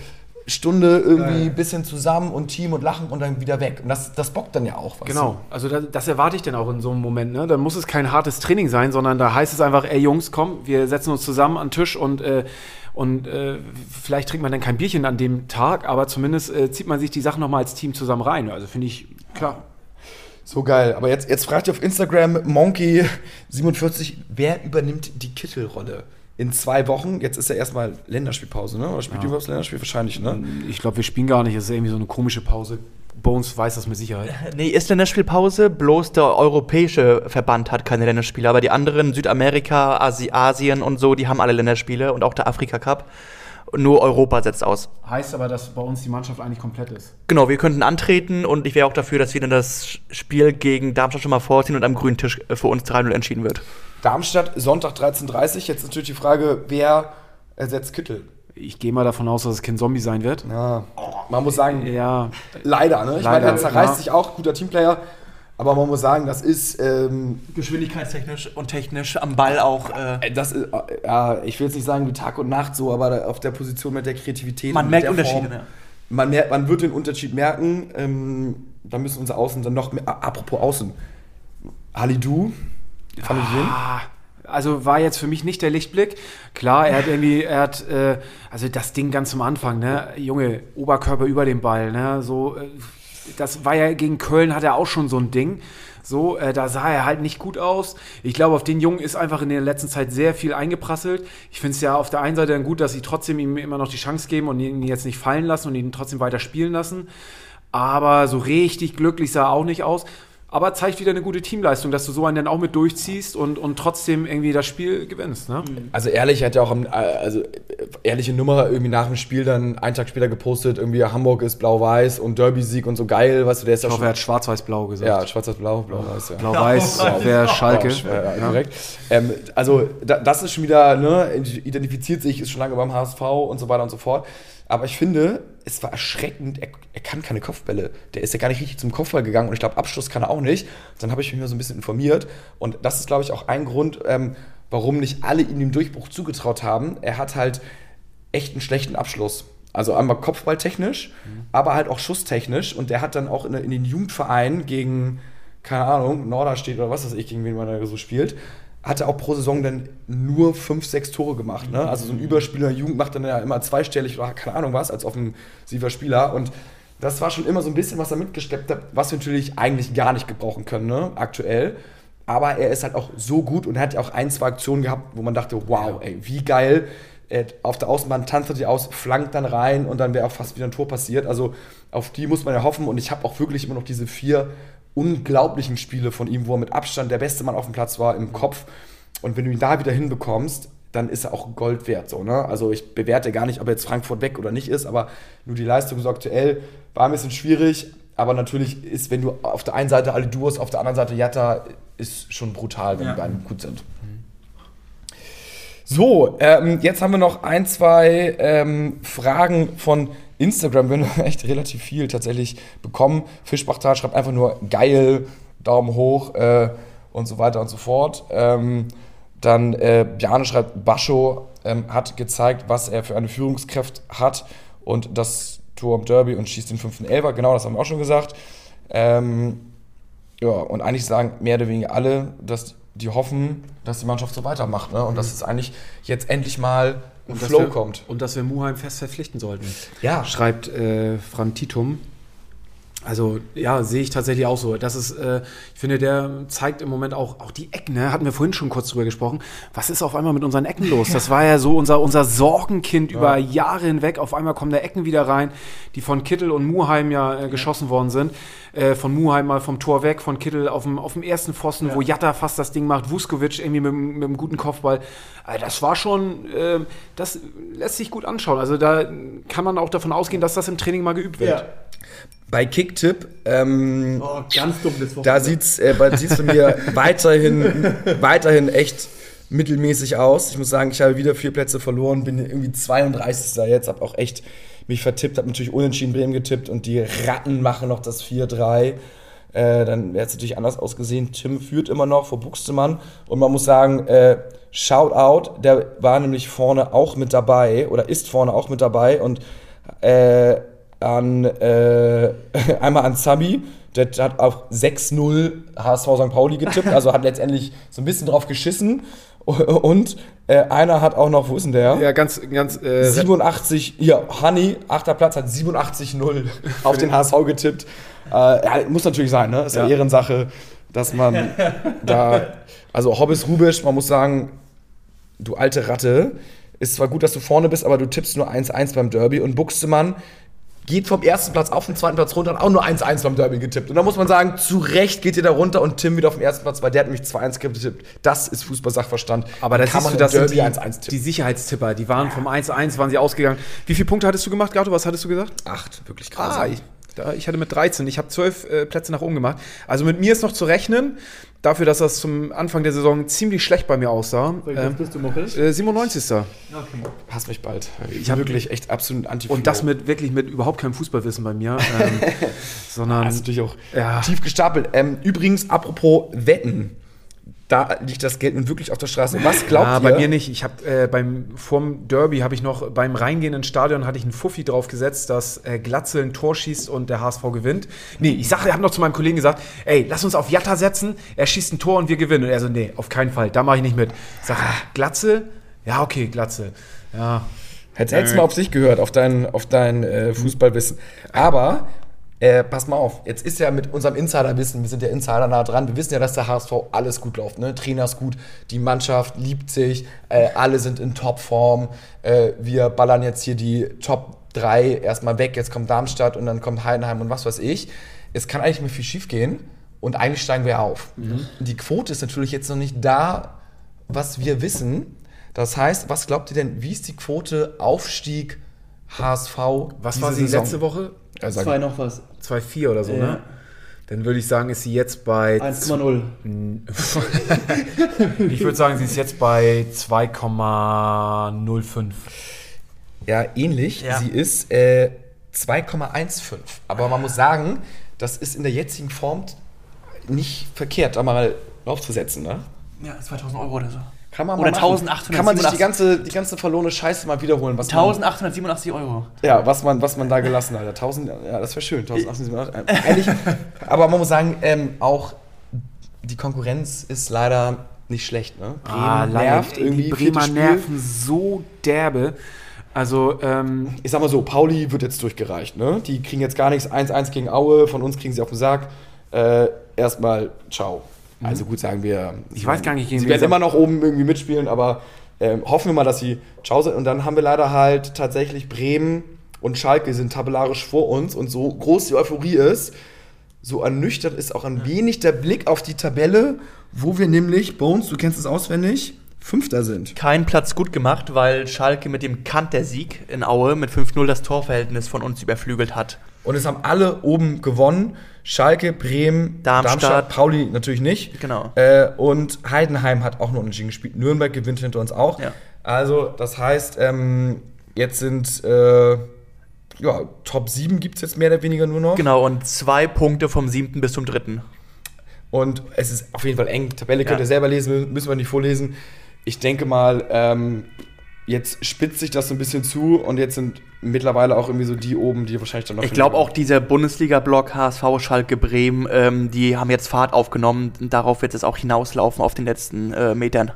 Stunde irgendwie ein bisschen zusammen und Team und lachen und dann wieder weg. Und das, das bockt dann ja auch. weißt Genau, also das, das erwarte ich dann auch in so einem Moment. Ne? Da muss es kein hartes Training sein, sondern da heißt es einfach, ey Jungs, komm, wir setzen uns zusammen an den Tisch und, äh, und äh, vielleicht trinkt man dann kein Bierchen an dem Tag, aber zumindest äh, zieht man sich die Sachen nochmal als Team zusammen rein. Also finde ich, klar. So geil. Aber jetzt, jetzt fragt ihr auf Instagram Monkey47, wer übernimmt die Kittelrolle? In zwei Wochen, jetzt ist ja erstmal Länderspielpause, ne? Oder spielt ihr überhaupt das Länderspiel? Wahrscheinlich, ne? Ich glaube, wir spielen gar nicht, es ist irgendwie so eine komische Pause. Bones weiß das mit Sicherheit. Nee, ist Länderspielpause, bloß der europäische Verband hat keine Länderspiele, aber die anderen, Südamerika, Asi Asien und so, die haben alle Länderspiele und auch der Afrika Cup. Nur Europa setzt aus. Heißt aber, dass bei uns die Mannschaft eigentlich komplett ist. Genau, wir könnten antreten und ich wäre auch dafür, dass wir dann das Spiel gegen Darmstadt schon mal vorziehen und am grünen Tisch äh, für uns 3-0 entschieden wird. Darmstadt, Sonntag 13.30 Uhr. Jetzt natürlich die Frage, wer ersetzt Kittel? Ich gehe mal davon aus, dass es kein Zombie sein wird. Ja, man muss sagen, Ja, leider, ne? Ich Leider, meine, er zerreißt ja. sich auch, guter Teamplayer. Aber man muss sagen, das ist, ähm, Geschwindigkeitstechnisch und technisch am Ball auch. Äh, das ist, äh, ja, ich will jetzt nicht sagen wie Tag und Nacht so, aber auf der Position mit der Kreativität. man und merkt Unterschiede. Form, Ja. Man, mer man wird den Unterschied merken. Ähm, da müssen unsere Außen dann noch mehr. Apropos Außen. Halidou, fand ich den? Ah, also war jetzt für mich nicht der Lichtblick. Klar, er hat irgendwie, er hat, äh, also das Ding ganz zum Anfang, ne, Junge, Oberkörper über dem Ball, ne, so, äh, das war ja gegen Köln, hat er auch schon so ein Ding. So, äh, da sah er halt nicht gut aus. Ich glaube, auf den Jungen ist einfach in der letzten Zeit sehr viel eingeprasselt. Ich finde es ja auf der einen Seite dann gut, dass sie trotzdem ihm immer noch die Chance geben und ihn jetzt nicht fallen lassen und ihn trotzdem weiter spielen lassen. Aber so richtig glücklich sah er auch nicht aus. Aber zeigt wieder eine gute Teamleistung, dass du so einen dann auch mit durchziehst und, und trotzdem irgendwie das Spiel gewinnst. Ne? Also ehrlich, er hat ja auch am, äh, also äh, ehrliche Nummer irgendwie nach dem Spiel dann einen Tag später gepostet, irgendwie Hamburg ist blau-weiß und Derby-Sieg und so geil, weißt du, der ist ja Ich hoffe, schon. er hat schwarz-weiß-blau gesagt. Ja, schwarz-blau, blau-weiß, ja. Blau-weiß wäre Schalke. Ja, ja, korrekt. Ähm, also, da, das ist schon wieder, ne, identifiziert sich, ist schon lange beim HSV und so weiter und so fort. Aber ich finde, es war erschreckend, er, er kann keine Kopfbälle. Der ist ja gar nicht richtig zum Kopfball gegangen und ich glaube, Abschluss kann er auch nicht. Dann habe ich mich mal so ein bisschen informiert und das ist, glaube ich, auch ein Grund, ähm, warum nicht alle ihm den Durchbruch zugetraut haben. Er hat halt echt einen schlechten Abschluss. Also einmal kopfballtechnisch, aber halt auch schusstechnisch. Und der hat dann auch in, in den Jugendvereinen gegen, keine Ahnung, Norderstedt oder was weiß ich, gegen wen man da so spielt, hat er auch pro Saison dann nur fünf, sechs Tore gemacht. Ne? Also so ein Überspieler in der Jugend macht dann ja immer zweistellig oder keine Ahnung was als offensiver Spieler. Und das war schon immer so ein bisschen, was er mitgeschleppt hat, was wir natürlich eigentlich gar nicht gebrauchen können, ne? aktuell. Aber er ist halt auch so gut und er hat ja auch ein, zwei Aktionen gehabt, wo man dachte, wow, ey, wie geil. Er auf der Außenbahn tanzt er die aus, flankt dann rein und dann wäre auch fast wieder ein Tor passiert. Also auf die muss man ja hoffen und ich habe auch wirklich immer noch diese vier unglaublichen Spiele von ihm, wo er mit Abstand der beste Mann auf dem Platz war im Kopf. Und wenn du ihn da wieder hinbekommst, dann ist er auch Gold wert. So, ne? Also ich bewerte gar nicht, ob er jetzt Frankfurt weg oder nicht ist, aber nur die Leistung so aktuell war ein bisschen schwierig. Aber natürlich ist, wenn du auf der einen Seite alle Duos, auf der anderen Seite Jatta, ist schon brutal, wenn Ja. die beiden gut sind. So, ähm, jetzt haben wir noch ein, zwei ähm, Fragen von Instagram. Wir haben echt relativ viel tatsächlich bekommen. Fischbachtal schreibt einfach nur geil, Daumen hoch äh, und so weiter und so fort. Ähm, dann äh, Bjane schreibt, Bascho ähm, hat gezeigt, was er für eine Führungskraft hat und das Tor im Derby und schießt den fünften Elfer. Genau, das haben wir auch schon gesagt. Ähm, ja, und eigentlich sagen mehr oder weniger alle, dass die hoffen, dass die Mannschaft so weitermacht. Ne? Und dass es eigentlich jetzt endlich mal ein Flow wir, kommt. Und dass wir Muheim fest verpflichten sollten. Ja. Schreibt äh, Fran Titum. Also ja, sehe ich tatsächlich auch so. Das ist, äh, ich finde, der zeigt im Moment auch, auch die Ecken, ne? hatten wir vorhin schon kurz drüber gesprochen. Was ist auf einmal mit unseren Ecken los? Das war ja so unser, unser Sorgenkind über Jahre hinweg. Auf einmal kommen da Ecken wieder rein, die von Kittel und Muheim ja äh, geschossen worden sind. Äh, von Muheim mal vom Tor weg, von Kittel auf dem, auf dem ersten Pfosten, wo Jatta fast das Ding macht, Vuskovic irgendwie mit, mit einem guten Kopfball. Also das war schon, äh, das lässt sich gut anschauen. Also da kann man auch davon ausgehen, dass das im Training mal geübt wird. Bei Kicktipp, ähm, Oh, ganz dunkles da sieht's äh, bei- sieht's bei mir weiterhin, weiterhin echt mittelmäßig aus. Ich muss sagen, ich habe wieder vier Plätze verloren, bin irgendwie 32. jetzt, habe auch echt mich vertippt, habe natürlich unentschieden Bremen getippt und die Ratten machen noch das 4-3. Äh, dann wäre es natürlich anders ausgesehen. Tim führt immer noch vor Buxtemann und man muss sagen, äh, Shoutout, der war nämlich vorne auch mit dabei oder ist vorne auch mit dabei und äh, an äh, einmal an Zabi, der hat auf 6-0 HSV St. Pauli getippt, also hat letztendlich so ein bisschen drauf geschissen. Und äh, einer hat auch noch, wo ist denn der? Ja, ganz, ganz. Äh, 87, hier, Honey, achter Platz, hat 87-0 auf den HSV getippt. Äh, ja, muss natürlich sein, ne? Ist ja, Ja. Ehrensache, dass man da, also Hobbes Rubisch, man muss sagen, du alte Ratte, ist zwar gut, dass du vorne bist, aber du tippst nur 1-1 beim Derby und Buxtemann geht vom ersten Platz auf den zweiten Platz runter und auch nur 1-1 beim Derby getippt. Und da muss man sagen, zu Recht geht ihr da runter und Tim wieder auf den ersten Platz, weil der hat nämlich 2-1 getippt. Das ist Fußball-Sachverstand. aber da siehst du, das sind die, Derby 1-1 die. Sicherheitstipper. Die waren vom 1-1, waren sie ausgegangen. Wie viele Punkte hattest du gemacht, Gato? Was hattest du gesagt? Acht, wirklich krass. Ah, ich, da, ich hatte mit 13. Ich habe 12 äh, Plätze nach oben gemacht. Also mit mir ist noch zu rechnen, dafür, dass das zum Anfang der Saison ziemlich schlecht bei mir aussah. Ähm, bist du, Moritz? äh, 97. Hass mich bald. Ich hab- habe wirklich echt absolut anti Und das mit wirklich mit überhaupt keinem Fußballwissen bei mir, ähm, sondern Das ist natürlich auch Ja. tief gestapelt. Ähm, übrigens, apropos Wetten. Da liegt das Geld nun wirklich auf der Straße. Was glaubt ja, ihr? bei mir nicht. Ich habe äh, beim vorm Derby habe ich noch beim Reingehen ins Stadion hatte ich einen Fuffi drauf gesetzt, dass äh, Glatzel ein Tor schießt und der HSV gewinnt. Nee, ich sage, habe noch zu meinem Kollegen gesagt, ey, lass uns auf Jatta setzen, er schießt ein Tor und wir gewinnen. Und er so, nee, auf keinen Fall, da mache ich nicht mit. Ich sage, Glatzel? Ja, okay, Glatzel. Ja. Hättest hättest mal auf sich gehört, auf dein, auf dein äh, Fußballwissen. Aber, äh, pass mal auf, jetzt ist ja mit unserem Insiderwissen, wir sind ja Insider nah dran, wir wissen ja, dass der HSV alles gut läuft. Ne? Trainer ist gut, die Mannschaft liebt sich, äh, alle sind in Topform. Äh, wir ballern jetzt hier die Top 3 erstmal weg, jetzt kommt Darmstadt und dann kommt Heidenheim und was weiß ich. Es kann eigentlich nicht mehr viel schief gehen und eigentlich steigen wir auf. Die Quote ist natürlich jetzt noch nicht da, was wir wissen. Das heißt, was glaubt ihr denn, wie ist die Quote Aufstieg HSV? Was war sie Saison? letzte Woche? Sag- Zwei noch was. 2,4 oder so, Ja. ne? Dann würde ich sagen, ist sie jetzt bei 1,0. Ich würde sagen, sie ist jetzt bei 2,05. Ja, ähnlich. Ja. Sie ist äh, 2,15. Aber man muss sagen, das ist in der jetzigen Form nicht verkehrt, da mal draufzusetzen. Ne? Ja, 2000 Euro oder so. Kann man Oder mal machen. 1887. Kann man sich die ganze, die ganze verlorene Scheiße mal wiederholen. Was man, 1887 Euro. ja, was man, was man da gelassen hat. 1000, ja, das wäre schön. 1800, äh, Ehrlich, aber man muss sagen, ähm, auch die Konkurrenz ist leider nicht schlecht. Ne? Bremen Ah, nervt irgendwie. Die Bremer nerven so derbe. Also, ähm, ich sag mal so, Pauli wird jetzt durchgereicht, ne? Die kriegen jetzt gar nichts. 1-1 gegen Aue, von uns kriegen sie auf den Sack. Äh, erstmal, ciao. Also gut, sagen wir. Mhm. Ich weiß gar nicht, gegen Sie werden immer noch oben irgendwie mitspielen, aber ähm, hoffen wir mal, dass sie ciao sind. Und dann haben wir leider halt tatsächlich Bremen und Schalke sind tabellarisch vor uns. Und so groß die Euphorie ist, so ernüchtert ist auch ein wenig der Blick auf die Tabelle, wo wir nämlich, Bones, du kennst es auswendig, Fünfter sind. Keinen Platz gut gemacht, weil Schalke mit dem Kanter-Sieg in Aue mit 5-0 das Torverhältnis von uns überflügelt hat. Und es haben alle oben gewonnen. Schalke, Bremen, Darmstadt. Pauli natürlich nicht. Genau. Äh, und Heidenheim hat auch nur unentschieden gespielt. Nürnberg gewinnt hinter uns auch. Ja. Also, das heißt, ähm, jetzt sind äh, ja, Top 7 gibt es jetzt mehr oder weniger nur noch. Genau, und zwei Punkte vom siebten bis zum dritten. Und es ist auf jeden Fall eng. Tabelle könnt Ja. ihr selber lesen, müssen wir nicht vorlesen. Ich denke mal, ähm, jetzt spitzt sich das so ein bisschen zu und jetzt sind mittlerweile auch irgendwie so die oben, die wahrscheinlich dann noch. Ich glaube auch dieser Bundesliga-Block HSV, Schalke, Bremen, ähm, die haben jetzt Fahrt aufgenommen. Darauf wird es auch hinauslaufen auf den letzten äh, Metern.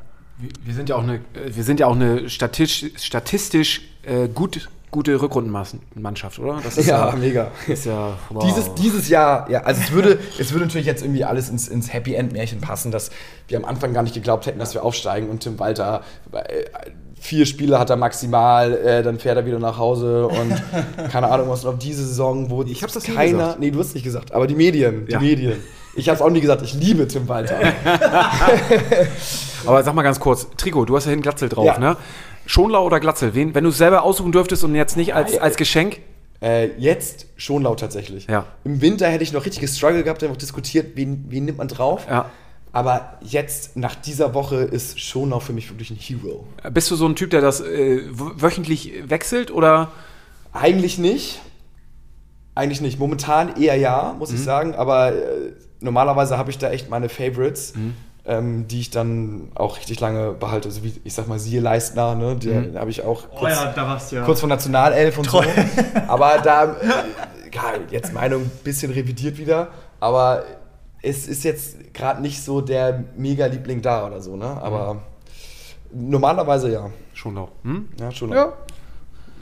wir, sind ja auch eine, äh, wir sind ja auch eine statistisch, statistisch äh, gut gute Rückrundenmannschaft, oder? Das ist Ja, mega. Ist ja wow. Dieses, dieses Jahr, ja, also es würde, es würde natürlich jetzt irgendwie alles ins, ins Happy End Märchen passen, dass wir am Anfang gar nicht geglaubt hätten, dass wir aufsteigen und Tim Walter äh, vier Spiele hat er maximal, äh, dann fährt er wieder nach Hause und keine Ahnung was noch diese Saison, wo Ich hab's das keiner, gesagt. nee, du hast nicht gesagt, aber die Medien, die Ja. Medien. Ich hab's auch nie gesagt, ich liebe Tim Walter. Aber sag mal ganz kurz, Trikot, du hast ja hinten Glatzel drauf, Ja. ne? Schonlau oder Glatzel? Wen, wenn du es selber aussuchen dürftest und jetzt nicht als, als Geschenk? Äh, jetzt schon laut tatsächlich. Ja. Im Winter hätte ich noch richtig gestruggelt gehabt, einfach diskutiert, wen, wen nimmt man drauf. Ja. Aber jetzt, nach dieser Woche, ist Schonau für mich wirklich ein Hero. Bist du so ein Typ, der das äh, wöchentlich wechselt oder? Eigentlich nicht. Eigentlich nicht. Momentan eher ja, muss ich sagen. Aber äh, normalerweise habe ich da echt meine Favorites, ähm, die ich dann auch richtig lange behalte. Also wie, ich sag mal, siehe Leistner, ne? Den habe ich auch kurz, da warst du ja. kurz vor Nationalelf und so. Aber da, äh, ja, jetzt Meinung ein bisschen revidiert wieder. Aber es ist jetzt gerade nicht so der Mega-Liebling da oder so, ne? Aber normalerweise ja. Schonlau. Hm? Ja, schon. Ja.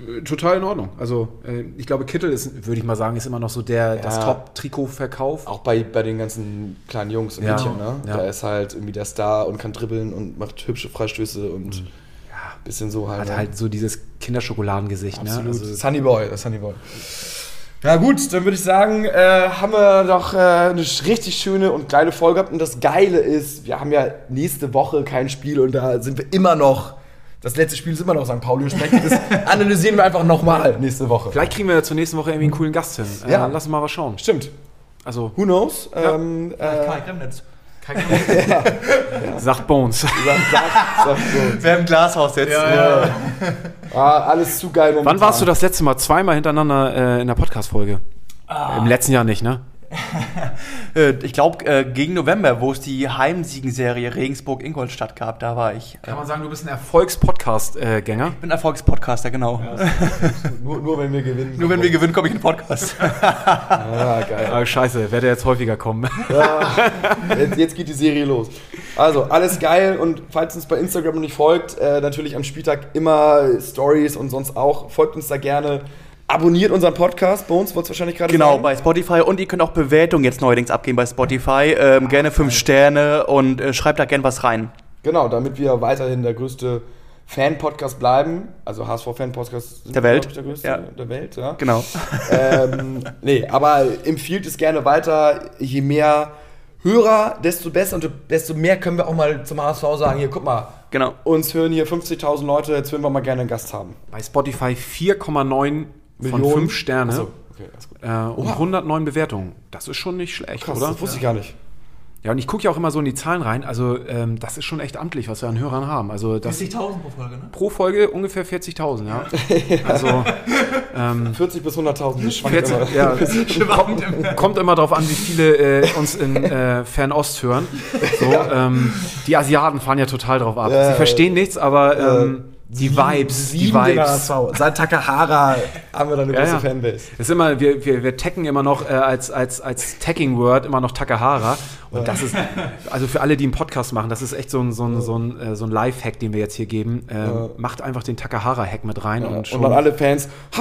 Äh, Total in Ordnung. Also, äh, ich glaube, Kittel ist, würde ich mal sagen, ist immer noch so der, das Ja. Top-Trikot-Verkauf. Auch bei, bei den ganzen kleinen Jungs und Ja. Mädchen, ne? Ja. Da ist halt irgendwie der Star und kann dribbeln und macht hübsche Freistöße und bisschen so halt. Hat ne? halt so dieses Kinderschokoladengesicht. Ne? Absolut. Also, Sunny Boy, das Sunny Boy. Ja gut, dann würde ich sagen, äh, haben wir doch äh, eine richtig schöne und geile Folge gehabt. Und das Geile ist, wir haben ja nächste Woche kein Spiel und da sind wir immer noch. Das letzte Spiel ist immer noch St. Pauli. Entsprechend das analysieren wir einfach nochmal nächste Woche. vielleicht kriegen wir zur nächsten Woche irgendwie einen coolen Gast hin. Äh, Ja. Lass uns mal was schauen. Stimmt. Also, Who knows? Ja. Ähm, äh, Kai Kremnitz. sagt Bones. sag, sag, sag so. Wer im Glashaus jetzt? ah, alles zu geil momentan. Wann warst du das letzte Mal zweimal hintereinander äh, in der Podcast-Folge? Im letzten Jahr nicht, ne? Äh, ich glaube, äh, gegen November, wo es die Heimsiegenserie Regensburg-Ingolstadt gab, da war ich. Äh, Kann man sagen, du bist ein Erfolgs-Podcast-Gänger? ich bin Erfolgspodcaster, genau. Nur, nur wenn wir gewinnen. Nur wenn wir gewinnen, komme ich in den Podcast. Ah, geil. Ah, scheiße, werde jetzt häufiger kommen. Jetzt, jetzt geht die Serie los. Also, alles geil und falls uns bei Instagram noch nicht folgt, äh, natürlich am Spieltag immer Stories und sonst auch. Folgt uns da gerne. Abonniert unseren Podcast. Bei uns wird es wahrscheinlich gerade Genau, sagen. bei Spotify. Und ihr könnt auch Bewertungen jetzt neuerdings abgeben bei Spotify. Ähm, gerne fünf Sterne und äh, schreibt da gerne was rein. Genau, damit wir weiterhin der größte Fan-Podcast bleiben. Also HSV-Fan-Podcast Der Welt. der größte Ja. der Welt. Ja. Genau. ähm, nee, aber empfiehlt es gerne weiter. Je mehr Hörer, desto besser und desto mehr können wir auch mal zum HSV sagen, hier, guck mal, Genau. uns hören hier 50.000 Leute, jetzt würden wir mal gerne einen Gast haben. Bei Spotify 4,9 von Millionen? 5 Sterne Achso, okay, alles gut. äh, und 109 Bewertungen. Das ist schon nicht schlecht, Krass, oder? das wusste ich gar nicht. Ja, und ich gucke ja auch immer so in die Zahlen rein. Also, ähm, das ist schon echt amtlich, was wir an Hörern haben. Also, das 40.000 pro Folge, ne? pro Folge ungefähr 40.000, ja. Also, 40 bis 100.000, das schwankt 40, immer. ja, kommt, kommt immer drauf an, wie viele äh, uns in äh, Fernost hören. So, ähm, die Asiaten fahren ja total drauf ab. Ja, Sie verstehen nichts, aber die Vibes, die Sieben Vibes. HSV. Seit Takahara haben wir da eine Ja, große ja. Fanbase. Ist immer, wir, wir, wir taggen immer noch äh, als, als, als Tagging-Word immer noch Takahara. Und das ist, also für alle, die einen Podcast machen, das ist echt so ein, so ein, so ein, äh, so ein Live-Hack, den wir jetzt hier geben. Ähm, Ja. Macht einfach den Takahara-Hack mit rein und Und schon. dann alle Fans,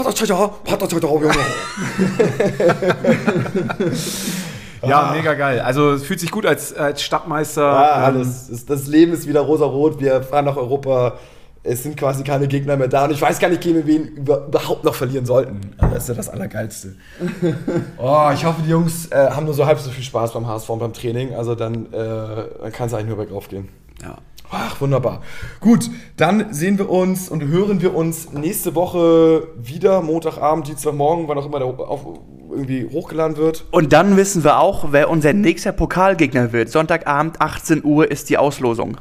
ja, mega geil. Also es fühlt sich gut als, als Stadtmeister. Ja, ähm, alles. Das, das Leben ist wieder rosa-rot. Wir fahren nach Europa. Es sind quasi keine Gegner mehr da. Und ich weiß gar nicht, gegen wen wir über, überhaupt noch verlieren sollten. Aber das ist ja das Allergeilste. oh, ich hoffe, die Jungs äh, haben nur so halb so viel Spaß beim HSV und beim Training. Also dann, äh, kann es eigentlich nur bergauf gehen. Ja. Ach, wunderbar. Gut, dann sehen wir uns und hören wir uns nächste Woche wieder. Montagabend, Dienstagmorgen, wann auch immer der auf, irgendwie hochgeladen wird. Und dann wissen wir auch, wer unser nächster Pokalgegner wird. Sonntagabend, 18 Uhr, ist die Auslosung.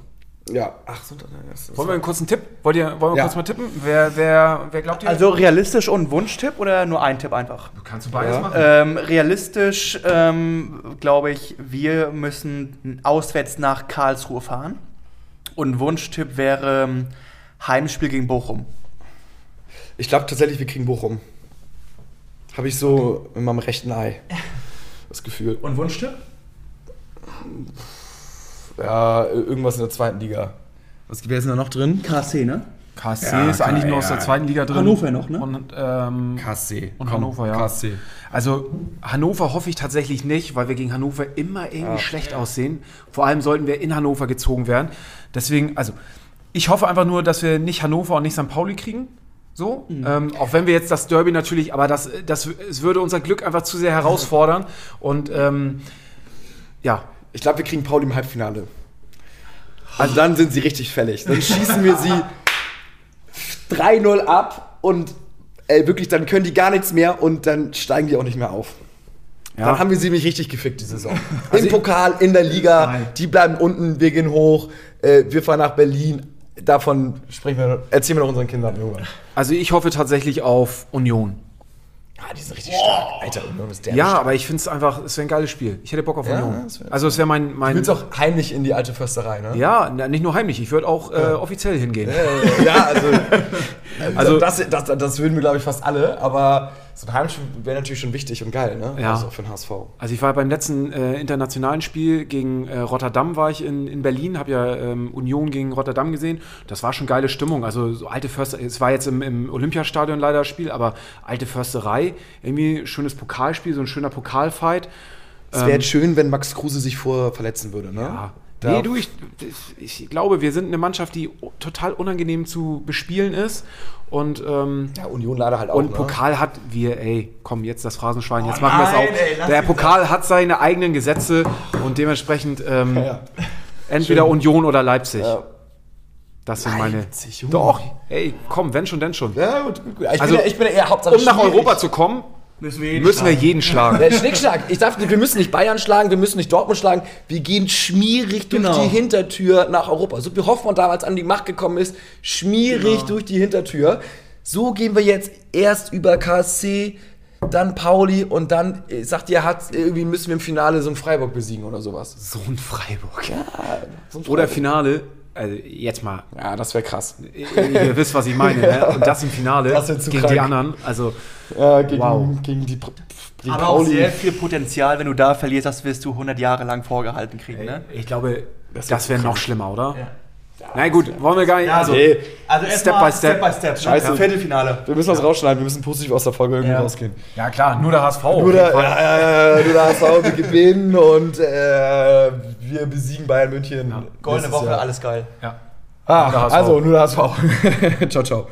Ja, ach, ist- Wollen wir einen kurzen Tipp? Wollt ihr, wollen wir Ja. kurz mal tippen? Wer, wer, wer glaubt ihr? Also realistisch und Wunschtipp oder nur ein Tipp einfach? kannst du beides Ja. machen. Ähm, realistisch ähm, glaube ich, wir müssen auswärts nach Karlsruhe fahren. Und Wunschtipp wäre ähm, Heimspiel gegen Bochum. Ich glaube tatsächlich, wir kriegen Bochum. Habe ich so in meinem rechten Ei. Das Gefühl. Und Wunschtipp? Ja, irgendwas in der zweiten Liga. Was wer ist denn da noch drin? KC, ne? KSC Ja, ist eigentlich klar, nur aus ja. der zweiten Liga drin. Hannover noch, ne? Und, ähm, KSC. und Hannover, ja. KSC. Also Hannover hoffe ich tatsächlich nicht, weil wir gegen Hannover immer irgendwie schlecht aussehen. Vor allem sollten wir in Hannover gezogen werden. Deswegen, also ich hoffe einfach nur, dass wir nicht Hannover und nicht St. Pauli kriegen. So, ähm, auch wenn wir jetzt das Derby natürlich, aber das, das, es würde unser Glück einfach zu sehr herausfordern. Und ähm, ja, Ich glaube, wir kriegen Pauli im Halbfinale. Also dann sind sie richtig fällig. Dann schießen wir sie 3-0 ab und ey, wirklich, dann können die gar nichts mehr und dann steigen die auch nicht mehr auf. Ja. Dann haben wir sie nämlich richtig gefickt, die Saison. Also Im Pokal, in der Liga, Nein. die bleiben unten, wir gehen hoch, äh, wir fahren nach Berlin. Davon sprechen wir, erzählen wir noch unseren Kindern irgendwann. also ich hoffe tatsächlich auf Union. Ah, die sind richtig stark. Alter, Union ist der. Ja, aber ich finde es einfach, es wäre ein geiles Spiel. Ich hätte Bock auf Ja, Union. das also es wäre mein, Du mein willst auch heimlich in die alte Försterei, ne? ja, nicht nur heimlich, ich würde auch äh, offiziell hingehen. Ja, also, Also- also das, das, das würden wir, glaube ich, fast alle, aber so ein Heimspiel wäre natürlich schon wichtig und geil, ne? Ja. Also für den HSV. Also ich war beim letzten äh, internationalen Spiel gegen äh, Rotterdam war ich in, in Berlin, habe ja ähm, Union gegen Rotterdam gesehen. Das war schon geile Stimmung. Also so alte Förster, es war jetzt im, im Olympiastadion leider das Spiel, aber alte Försterei, irgendwie schönes Pokalspiel, so ein schöner Pokalfight. Es wäre jetzt schön, wenn Max Kruse sich vor verletzen würde, ne? Ja. Nee, du, ich, ich glaube, wir sind eine Mannschaft, die total unangenehm zu bespielen ist. Und, ähm, Ja, Union leider halt auch. und ne? Pokal hat, wir, ey, komm, jetzt das Phrasenschwein, jetzt machen wir es auch. ey, Der Pokal hat seine eigenen Gesetze und dementsprechend ähm, Ja. entweder Union oder Leipzig. Ja. Das sind meine. Leipzig. Doch, ey, komm, wenn schon, denn schon. Ja, gut, gut, gut. Ich, Also, bin ja, ich bin ja eher Hauptsache Um nach schwierig. Europa zu kommen, Müssen wir, müssen wir jeden schlagen. Der Schnickschlag. Ich dachte, wir müssen nicht Bayern schlagen, wir müssen nicht Dortmund schlagen. Wir gehen schmierig durch Genau. die Hintertür nach Europa. So wie Hoffmann damals an die Macht gekommen ist, schmierig Genau. durch die Hintertür. So gehen wir jetzt erst über KSC, dann Pauli und dann, äh, sagt ihr, hat, irgendwie müssen wir im Finale so ein Freiburg besiegen oder sowas. So ein Freiburg. So ein Oder Freiburg. Finale, also jetzt mal, Ja, das wäre krass. ihr wisst, was ich meine, ne? Und das im Finale Das gegen krank. die anderen. Also, Ja, gegen, Wow. gegen die, gegen Aber auch Pauli. sehr viel Potenzial, wenn du da verlierst, das wirst du 100 Jahre lang vorgehalten kriegen, ne? ich glaube, Das das, wär wäre noch schlimmer, oder? Na gut, wollen wir gar nicht. Also, Nee, Also Step by step. by Step. Scheiße. Ja. Viertelfinale. wir müssen das rausschneiden, wir müssen positiv aus der Folge irgendwie Ja. rausgehen. ja klar, nur der HSV. Nur der, ja, ja, ja, nur der HSV, wir gewinnen und äh, wir besiegen Bayern München. Goldene nächstes Woche, Jahr. alles geil. Ja. Ah, also nur der HSV. ciao, ciao.